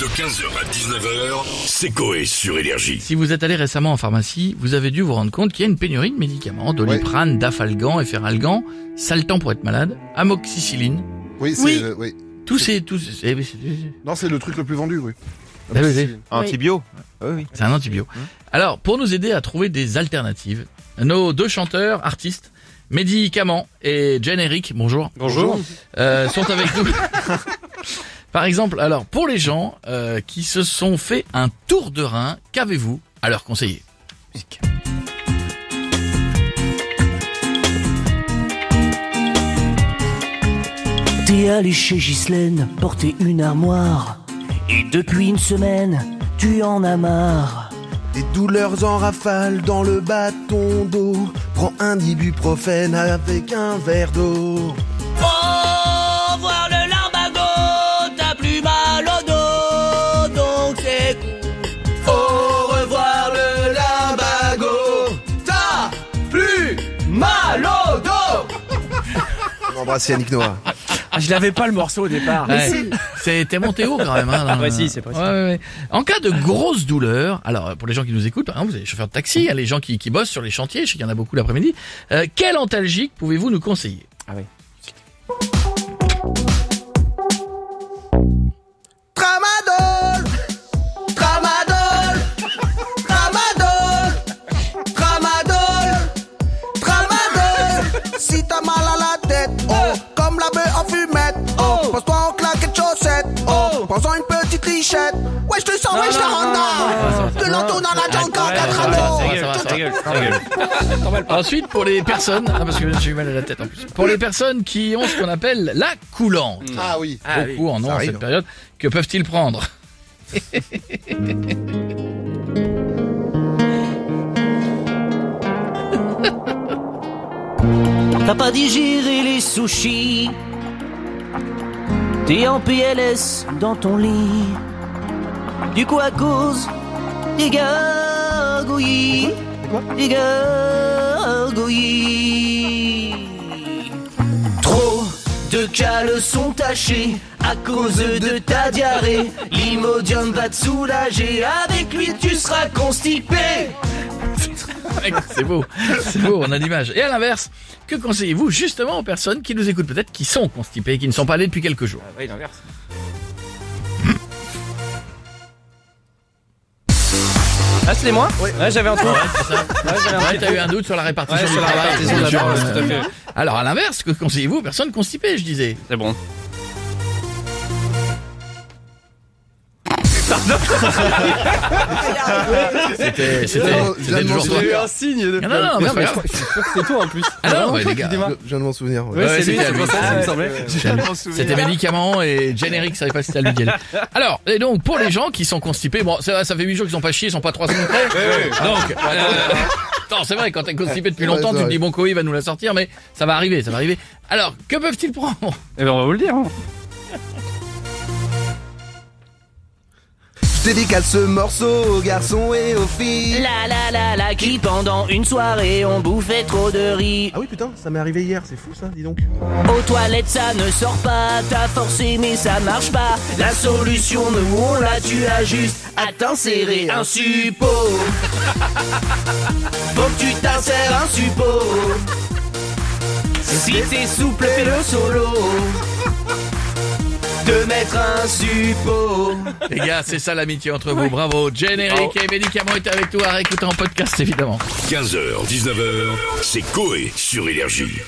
De 15h à 19h, c'est Coé sur Énergie. Si vous êtes allé récemment en pharmacie, vous avez dû vous rendre compte qu'il y a une pénurie de médicaments, doliprane, dafalgan, efferalgan, saltan pour être malade, amoxicilline. Oui, c'est Oui. le- oui. Tous ces, tous, eh oui, c'est Non, c'est le truc le plus vendu, oui. Ah oui, oui. Antibio Oui, oui. c'est un antibio. Alors, pour nous aider à trouver des alternatives, nos deux chanteurs, artistes, médicaments et Jen Eric, bonjour. Bonjour. euh, sont avec nous. Par exemple, alors pour les gens euh, qui se sont fait un tour de rein, qu'avez-vous à leur conseiller? T'es allé chez Ghislaine porter une armoire. Et depuis une semaine, tu en as marre. Des douleurs en rafale dans le bâton d'eau. Prends un ibuprofène avec un verre d'eau. On embrasse Yannick Noah. Ah, je l'avais pas le morceau au départ. Ouais. C'était monté haut quand même. Hein, dans- Ouais, si, c'est possible. Ouais, ouais, ouais. En cas de grosses douleurs, alors pour les gens qui nous écoutent, par exemple, vous êtes chauffeur de taxi, il y a les gens qui, qui bossent sur les chantiers, je sais qu'il y en a beaucoup l'après-midi. Euh, quel antalgique pouvez-vous nous conseiller? Ah oui. Ensuite, pour les personnes, ah, parce que j'ai eu mal à la tête en plus, pour les personnes qui ont ce qu'on appelle la coulante, Ah oui. beaucoup en ont en cette période, que peuvent-ils prendre? T'as pas digéré les sushis. T'es en PLS dans ton lit. Du coup, à cause des gargouillis. Des gargouillis. Trop de caleçons tachés à cause de ta diarrhée. L'imodium va te soulager. Avec lui, tu seras constipé. C'est beau, c'est beau, on a l'image. Et à l'inverse, que conseillez-vous justement aux personnes qui nous écoutent peut-être, qui sont constipées, qui ne sont pas allées depuis quelques jours? Oui, l'inverse. Ah, c'était moi Ouais, j'avais un trou. Ouais, j'avais un Ouais, petit t'as trou. eu un doute sur la répartition Ouais, du sur la travail. répartition de la bien sûr. charge, tout à fait. Alors à l'inverse, que conseillez-vous aux personnes constipées, je disais C'est bon. C'était, c'était, je toujours toi. souvenir. signe de. Non, non, non, mais c'est toi en plus. Ah non, les gars. Je viens de m'en souvenir. ouais. Ouais, Ouais, c'est lui, c'était lui. ça, me semblait. C'était médicaments et générique, ça savait pas si c'était à lui d'y aller. Alors, et donc, pour les gens qui sont constipés, bon, ça, ça fait 8 jours qu'ils sont pas chiés, ils sont pas 3 semaines près. Donc, euh, non, c'est vrai, quand t'es constipé depuis longtemps, tu te dis, bon, Koé va nous la sortir, mais ça va arriver, ça va arriver. Alors, que peuvent-ils prendre? Eh ben, on va vous le dire. hein. Je dédicace ce morceau aux garçons et aux filles. La la la la qui pendant une soirée ont bouffé trop de riz. Ah oui, putain, ça m'est arrivé hier, c'est fou ça, dis donc. Aux toilettes ça ne sort pas, t'as forcé mais ça marche pas. La solution nous on l'a tu as juste à t'insérer un suppôt. Faut que tu t'insères un suppôt. Si t'es souple, fais le solo. De mettre un suppôt. Les gars, c'est ça l'amitié entre vous, bravo. Générique et médicaments étaient avec toi à réécouter en podcast, évidemment. 15h, 19h, c'est Coé sur Énergie.